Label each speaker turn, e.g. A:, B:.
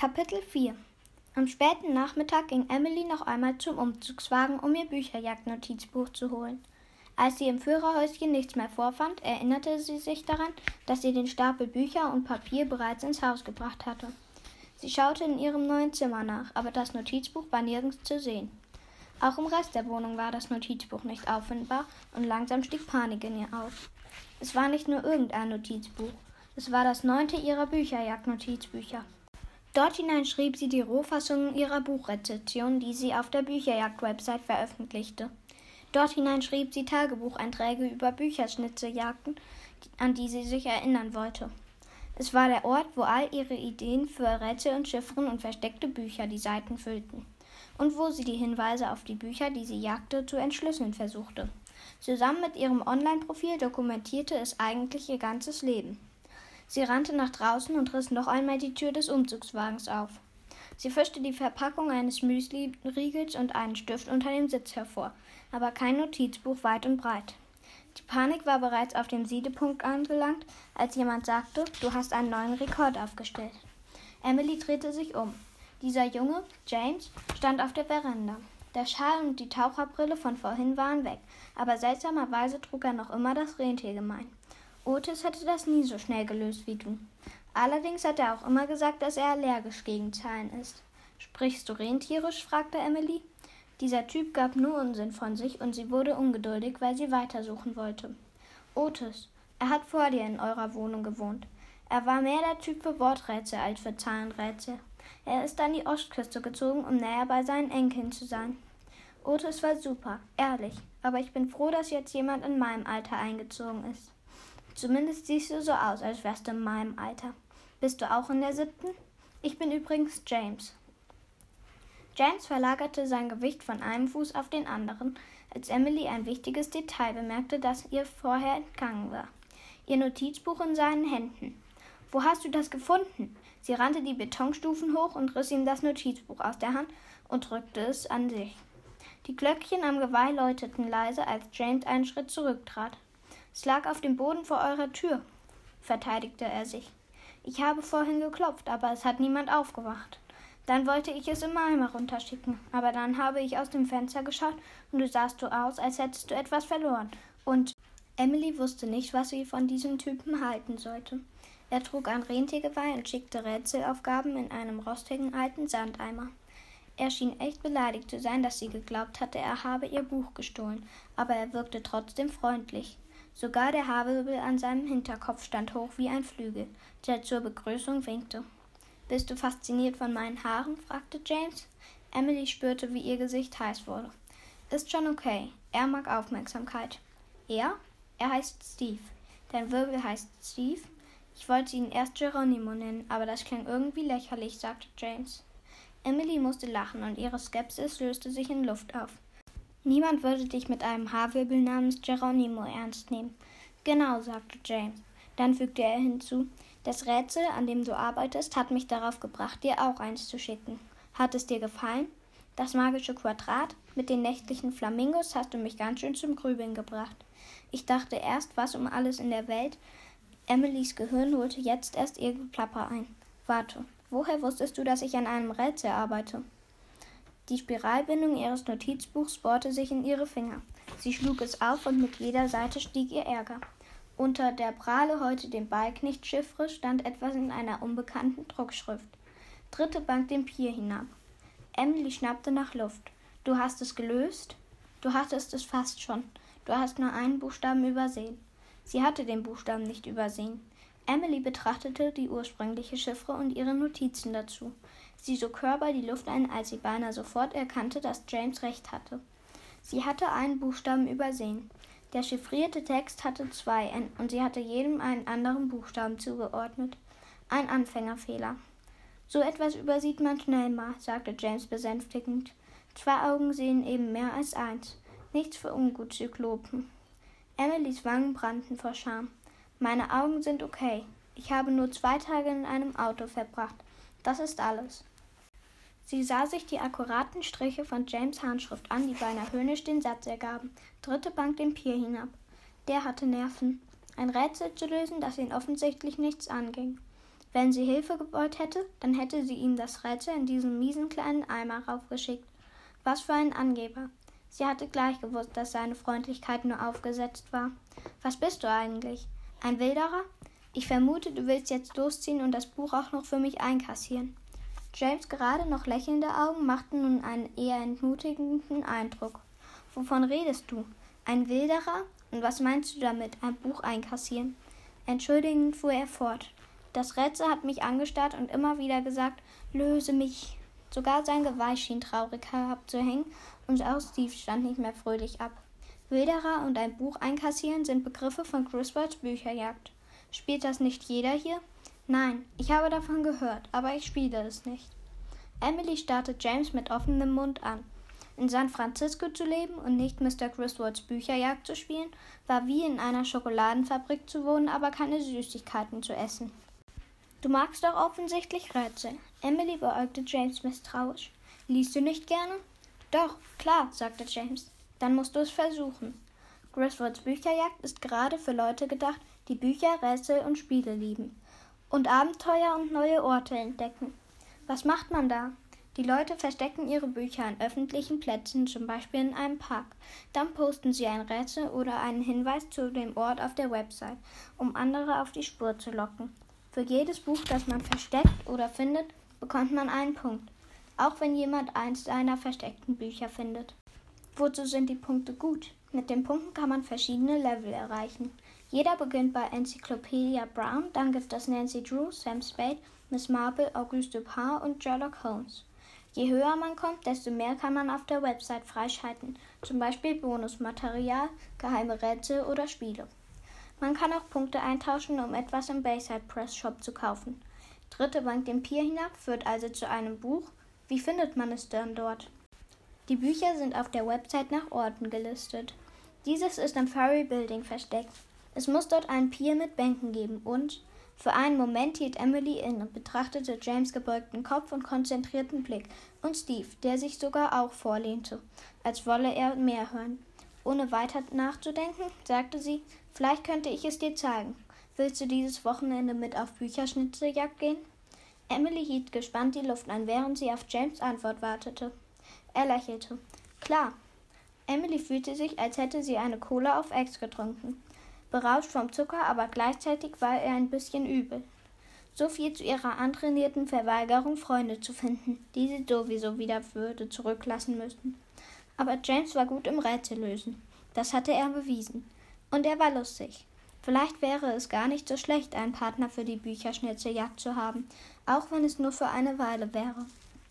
A: Kapitel 4 Am späten Nachmittag ging Emily noch einmal zum Umzugswagen, um ihr Bücherjagdnotizbuch zu holen. Als sie im Führerhäuschen nichts mehr vorfand, erinnerte sie sich daran, dass sie den Stapel Bücher und Papier bereits ins Haus gebracht hatte. Sie schaute in ihrem neuen Zimmer nach, aber das Notizbuch war nirgends zu sehen. Auch im Rest der Wohnung war das Notizbuch nicht auffindbar und langsam stieg Panik in ihr auf. Es war nicht nur irgendein Notizbuch, es war das neunte ihrer Bücherjagd-Notizbücher. Dort hinein schrieb sie die Rohfassungen ihrer Buchrezension, die sie auf der Bücherjagd-Website veröffentlichte. Dort hinein schrieb sie Tagebucheinträge über Bücherschnitzejagden, an die sie sich erinnern wollte. Es war der Ort, wo all ihre Ideen für Rätsel und Chiffren und versteckte Bücher die Seiten füllten. Und wo sie die Hinweise auf die Bücher, die sie jagte, zu entschlüsseln versuchte. Zusammen mit ihrem Online-Profil dokumentierte es eigentlich ihr ganzes Leben. Sie rannte nach draußen und riss noch einmal die Tür des Umzugswagens auf. Sie fischte die Verpackung eines Müsli-Riegels und einen Stift unter dem Sitz hervor, aber kein Notizbuch weit und breit. Die Panik war bereits auf dem Siedepunkt angelangt, als jemand sagte, du hast einen neuen Rekord aufgestellt. Emily drehte sich um. Dieser Junge, James, stand auf der Veranda. Der Schal und die Taucherbrille von vorhin waren weg, aber seltsamerweise trug er noch immer das Rentiergemein. Otis hätte das nie so schnell gelöst wie du. Allerdings hat er auch immer gesagt, dass er allergisch gegen Zahlen ist. Sprichst du rentierisch? fragte Emily. Dieser Typ gab nur Unsinn von sich und sie wurde ungeduldig, weil sie weitersuchen wollte. Otis, er hat vor dir in eurer Wohnung gewohnt. Er war mehr der Typ für Worträtsel als für Zahlenrätsel. Er ist an die Ostküste gezogen, um näher bei seinen Enkeln zu sein. Otis war super, ehrlich, aber ich bin froh, dass jetzt jemand in meinem Alter eingezogen ist. Zumindest siehst du so aus, als wärst du in meinem Alter. Bist du auch in der siebten? Ich bin übrigens James. James verlagerte sein Gewicht von einem Fuß auf den anderen, als Emily ein wichtiges Detail bemerkte, das ihr vorher entgangen war. Ihr Notizbuch in seinen Händen. Wo hast du das gefunden? Sie rannte die Betonstufen hoch und riss ihm das Notizbuch aus der Hand und drückte es an sich. Die Glöckchen am Geweih läuteten leise, als James einen Schritt zurücktrat. Es lag auf dem Boden vor eurer Tür, verteidigte er sich. Ich habe vorhin geklopft, aber es hat niemand aufgewacht. Dann wollte ich es im Eimer runterschicken, aber dann habe ich aus dem Fenster geschaut und du sahst so aus, als hättest du etwas verloren. Und Emily wusste nicht, was sie von diesem Typen halten sollte. Er trug ein Rentiergeweih und schickte Rätselaufgaben in einem rostigen alten Sandeimer. Er schien echt beleidigt zu sein, dass sie geglaubt hatte, er habe ihr Buch gestohlen, aber er wirkte trotzdem freundlich. Sogar der Haarwirbel an seinem Hinterkopf stand hoch wie ein Flügel, der zur Begrüßung winkte. Bist du fasziniert von meinen Haaren? fragte James. Emily spürte, wie ihr Gesicht heiß wurde. Ist schon okay. Er mag Aufmerksamkeit. Er? Er heißt Steve. Dein Wirbel heißt Steve? Ich wollte ihn erst Geronimo nennen, aber das klang irgendwie lächerlich, sagte James. Emily musste lachen und ihre Skepsis löste sich in Luft auf. Niemand würde dich mit einem Haarwirbel namens Geronimo ernst nehmen. Genau, sagte James. Dann fügte er hinzu, das Rätsel, an dem du arbeitest, hat mich darauf gebracht, dir auch eins zu schicken. Hat es dir gefallen? Das magische Quadrat mit den nächtlichen Flamingos hast du mich ganz schön zum Grübeln gebracht. Ich dachte erst, was um alles in der Welt. Emilys Gehirn holte jetzt erst ihr Geplapper ein. Warte, woher wusstest du, dass ich an einem Rätsel arbeite? Die Spiralbindung ihres Notizbuchs bohrte sich in ihre Finger. Sie schlug es auf und mit jeder Seite stieg ihr Ärger. Unter der Prahle heute dem Ballknecht-Chiffre stand etwas in einer unbekannten Druckschrift. Dritte Bank den Pier hinab. Emily schnappte nach Luft. Du hast es gelöst? Du hattest es fast schon. Du hast nur einen Buchstaben übersehen. Sie hatte den Buchstaben nicht übersehen. Emily betrachtete die ursprüngliche Chiffre und ihre Notizen dazu. Sie sog hörbar die Luft ein, als sie beinahe sofort erkannte, dass James recht hatte. Sie hatte einen Buchstaben übersehen. Der chiffrierte Text hatte zwei und sie hatte jedem einen anderen Buchstaben zugeordnet. Ein Anfängerfehler. So etwas übersieht man schnell mal, sagte James besänftigend. Zwei Augen sehen eben mehr als eins. Nichts für Ungutzyklopen. Emilys Wangen brannten vor Scham. Meine Augen sind okay. Ich habe nur zwei Tage in einem Auto verbracht. Das ist alles. Sie sah sich die akkuraten Striche von James Handschrift an, die beinahe höhnisch den Satz ergaben. Dritte Bank den Pier hinab. Der hatte Nerven. Ein Rätsel zu lösen, das ihn offensichtlich nichts anging. Wenn sie Hilfe gewollt hätte, dann hätte sie ihm das Rätsel in diesem miesen kleinen Eimer raufgeschickt. Was für ein Angeber. Sie hatte gleich gewusst, dass seine Freundlichkeit nur aufgesetzt war. Was bist du eigentlich? Ein Wilderer? Ich vermute, du willst jetzt losziehen und das Buch auch noch für mich einkassieren. James gerade noch lächelnde Augen machten nun einen eher entmutigenden Eindruck. Wovon redest du? Ein Wilderer? Und was meinst du damit? Ein Buch einkassieren? Entschuldigend fuhr er fort. Das Rätsel hat mich angestarrt und immer wieder gesagt, löse mich. Sogar sein Geweih schien traurig herabzuhängen und auch Steve stand nicht mehr fröhlich ab. Wilderer und ein Buch einkassieren sind Begriffe von Griswolds Bücherjagd. Spielt das nicht jeder hier? Nein, ich habe davon gehört, aber ich spiele es nicht. Emily starrte James mit offenem Mund an. In San Francisco zu leben und nicht Mr. Griswolds Bücherjagd zu spielen, war wie in einer Schokoladenfabrik zu wohnen, aber keine Süßigkeiten zu essen. Du magst doch offensichtlich Rätsel. Emily beäugte James misstrauisch. Liest du nicht gerne? Doch, klar, sagte James. Dann musst du es versuchen. Griswolds Bücherjagd ist gerade für Leute gedacht, die Bücher, Rätsel und Spiele lieben. Und Abenteuer und neue Orte entdecken. Was macht man da? Die Leute verstecken ihre Bücher an öffentlichen Plätzen, zum Beispiel in einem Park. Dann posten sie ein Rätsel oder einen Hinweis zu dem Ort auf der Website, um andere auf die Spur zu locken. Für jedes Buch, das man versteckt oder findet, bekommt man einen Punkt, auch wenn jemand eins seiner versteckten Bücher findet. Wozu sind die Punkte gut? Mit den Punkten kann man verschiedene Level erreichen. Jeder beginnt bei Encyclopedia Brown, dann gibt es Nancy Drew, Sam Spade, Miss Marple, Auguste Dupin und Sherlock Holmes. Je höher man kommt, desto mehr kann man auf der Website freischalten, zum Beispiel Bonusmaterial, geheime Rätsel oder Spiele. Man kann auch Punkte eintauschen, um etwas im Bayside Press Shop zu kaufen. Dritte Bank den Pier hinab führt also zu einem Buch. Wie findet man es dann dort? Die Bücher sind auf der Website nach Orten gelistet. Dieses ist im Furry Building versteckt. Es muss dort einen Pier mit Bänken geben und für einen Moment hielt Emily inne, betrachtete James gebeugten Kopf und konzentrierten Blick und Steve, der sich sogar auch vorlehnte, als wolle er mehr hören. Ohne weiter nachzudenken, sagte sie, vielleicht könnte ich es dir zeigen. Willst du dieses Wochenende mit auf Bücherschnitzeljagd gehen? Emily hielt gespannt die Luft an, während sie auf James Antwort wartete. Er lächelte. Klar. Emily fühlte sich, als hätte sie eine Cola auf Ex getrunken berauscht vom Zucker, aber gleichzeitig war er ein bisschen übel. So viel zu ihrer antrainierten Verweigerung, Freunde zu finden, die sie sowieso wieder würde zurücklassen müssten. Aber James war gut im Rätsellösen. Das hatte er bewiesen. Und er war lustig. Vielleicht wäre es gar nicht so schlecht, einen Partner für die Bücherschnitzeljagd zu haben, auch wenn es nur für eine Weile wäre.